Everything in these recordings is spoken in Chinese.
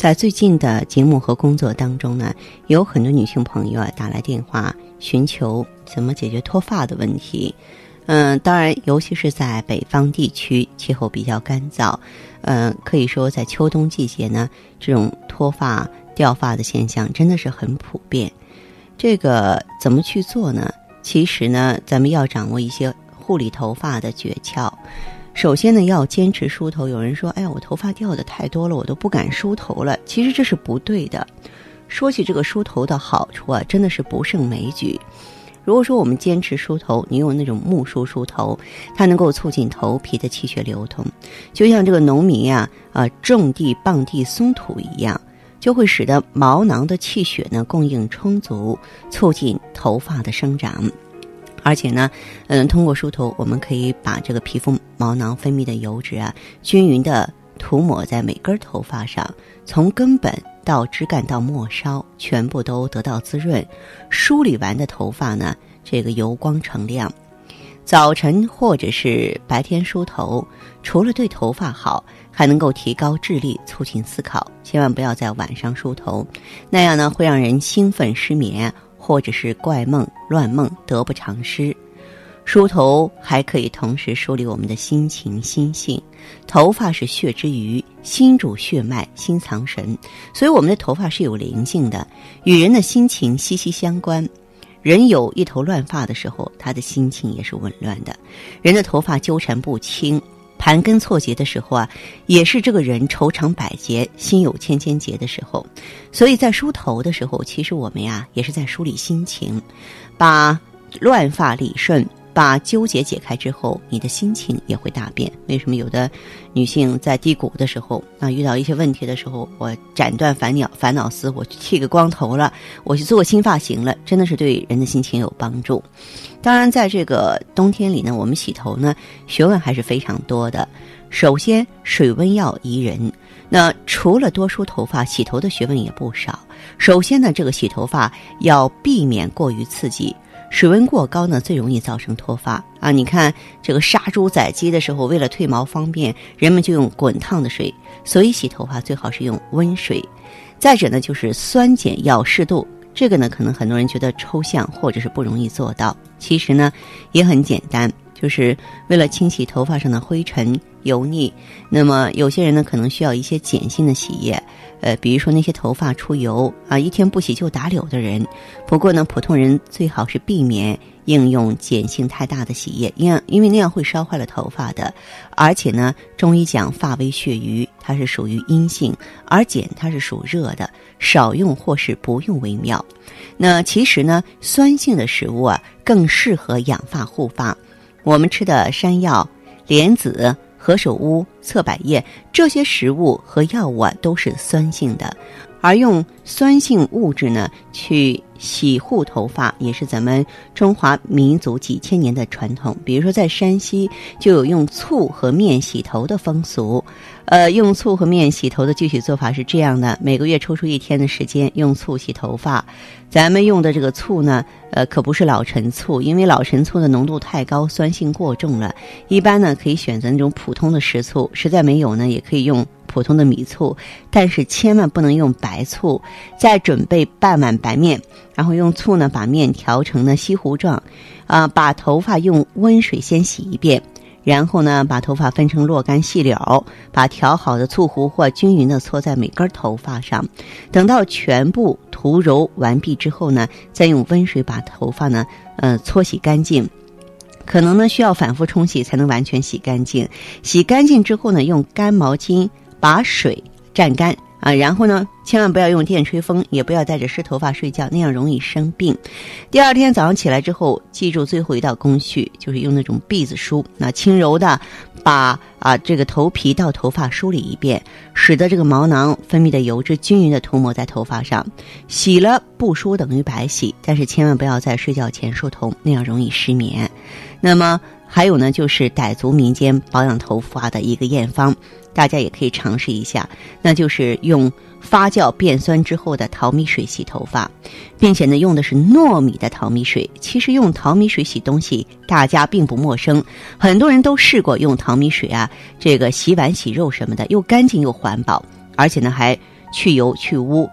在最近的节目和工作当中呢，有很多女性朋友啊打来电话寻求怎么解决脱发的问题。嗯，当然，尤其是在北方地区，气候比较干燥，嗯，可以说在秋冬季节呢，这种脱发、掉发的现象真的是很普遍。这个怎么去做呢？其实呢，咱们要掌握一些护理头发的诀窍。首先呢，要坚持梳头。有人说：“哎呀，我头发掉的太多了，我都不敢梳头了。”其实这是不对的。说起这个梳头的好处啊，真的是不胜枚举。如果说我们坚持梳头，你用那种木梳梳头，它能够促进头皮的气血流通，就像这个农民呀，啊种地傍地松土一样，就会使得毛囊的气血呢供应充足，促进头发的生长。而且呢，嗯，通过梳头，我们可以把这个皮肤毛囊分泌的油脂啊，均匀的涂抹在每根头发上，从根本。到枝干到末梢，全部都得到滋润。梳理完的头发呢，这个油光澄亮。早晨或者是白天梳头，除了对头发好，还能够提高智力，促进思考。千万不要在晚上梳头，那样呢会让人兴奋失眠，或者是怪梦乱梦，得不偿失。梳头还可以同时梳理我们的心情、心性。头发是血之余，心主血脉，心藏神，所以我们的头发是有灵性的，与人的心情息息相关。人有一头乱发的时候，他的心情也是紊乱的。人的头发纠缠不清、盘根错节的时候啊，也是这个人愁肠百结、心有千千结的时候。所以在梳头的时候，其实我们呀也是在梳理心情，把乱发理顺。把纠结解开之后，你的心情也会大变。为什么有的女性在低谷的时候，啊，遇到一些问题的时候，我斩断烦恼烦恼丝，我去剃个光头了，我去做个新发型了，真的是对人的心情有帮助。当然，在这个冬天里呢，我们洗头呢，学问还是非常多的。首先，水温要宜人。那除了多梳头发，洗头的学问也不少。首先呢，这个洗头发要避免过于刺激。水温过高呢，最容易造成脱发啊！你看这个杀猪宰鸡的时候，为了褪毛方便，人们就用滚烫的水，所以洗头发最好是用温水。再者呢，就是酸碱要适度，这个呢，可能很多人觉得抽象或者是不容易做到，其实呢，也很简单，就是为了清洗头发上的灰尘油腻。那么有些人呢，可能需要一些碱性的洗液。呃，比如说那些头发出油啊，一天不洗就打绺的人。不过呢，普通人最好是避免应用碱性太大的洗液，因因为那样会烧坏了头发的。而且呢，中医讲发为血瘀，它是属于阴性，而碱它是属热的，少用或是不用为妙。那其实呢，酸性的食物啊，更适合养发护发。我们吃的山药、莲子。何首乌、侧柏叶这些食物和药物啊，都是酸性的，而用酸性物质呢去洗护头发，也是咱们中华民族几千年的传统。比如说，在山西就有用醋和面洗头的风俗。呃，用醋和面洗头的具体做法是这样的：每个月抽出一天的时间用醋洗头发。咱们用的这个醋呢，呃，可不是老陈醋，因为老陈醋的浓度太高，酸性过重了。一般呢，可以选择那种普通的食醋，实在没有呢，也可以用普通的米醋，但是千万不能用白醋。再准备半碗白面，然后用醋呢把面调成呢稀糊状，啊，把头发用温水先洗一遍。然后呢，把头发分成若干细绺，把调好的醋糊或均匀的搓在每根头发上。等到全部涂揉完毕之后呢，再用温水把头发呢，呃，搓洗干净。可能呢需要反复冲洗才能完全洗干净。洗干净之后呢，用干毛巾把水蘸干。啊，然后呢，千万不要用电吹风，也不要带着湿头发睡觉，那样容易生病。第二天早上起来之后，记住最后一道工序，就是用那种篦子梳，那轻柔的把啊这个头皮到头发梳理一遍，使得这个毛囊分泌的油脂均匀的涂抹在头发上。洗了不梳等于白洗，但是千万不要在睡觉前梳头，那样容易失眠。那么还有呢，就是傣族民间保养头发的一个验方。大家也可以尝试一下，那就是用发酵变酸之后的淘米水洗头发，并且呢用的是糯米的淘米水。其实用淘米水洗东西，大家并不陌生，很多人都试过用淘米水啊，这个洗碗、洗肉什么的，又干净又环保，而且呢还去油去污。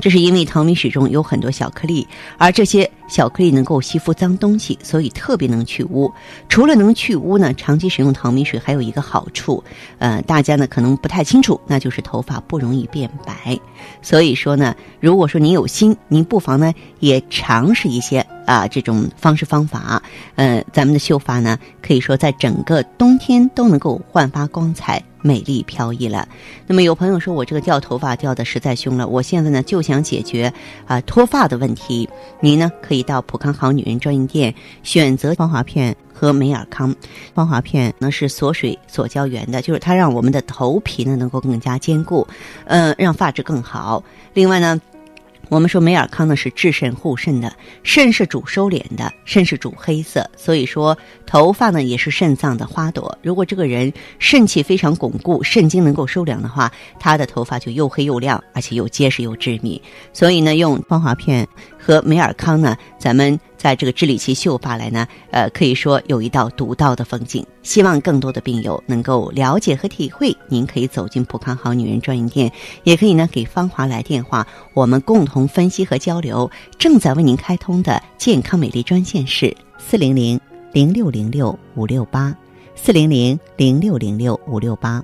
这是因为淘米水中有很多小颗粒，而这些小颗粒能够吸附脏东西，所以特别能去污。除了能去污呢，长期使用淘米水还有一个好处，呃，大家呢可能不太清楚，那就是头发不容易变白。所以说呢，如果说您有心，您不妨呢也尝试一些啊这种方式方法。呃，咱们的秀发呢，可以说在整个冬天都能够焕发光彩。美丽飘逸了。那么有朋友说我这个掉头发掉的实在凶了，我现在呢就想解决啊脱发的问题。您呢可以到普康好女人专营店选择芳华片和美尔康。芳华片呢是锁水锁胶原的，就是它让我们的头皮呢能够更加坚固，嗯，让发质更好。另外呢。我们说梅尔康呢是治肾护肾的，肾是主收敛的，肾是主黑色，所以说头发呢也是肾脏的花朵。如果这个人肾气非常巩固，肾精能够收敛的话，他的头发就又黑又亮，而且又结实又致密。所以呢，用芳华片和美尔康呢，咱们。在这个治理期秀发来呢，呃，可以说有一道独到的风景。希望更多的病友能够了解和体会。您可以走进普康好女人专营店，也可以呢给芳华来电话，我们共同分析和交流。正在为您开通的健康美丽专线是四零零零六零六五六八，四零零零六零六五六八。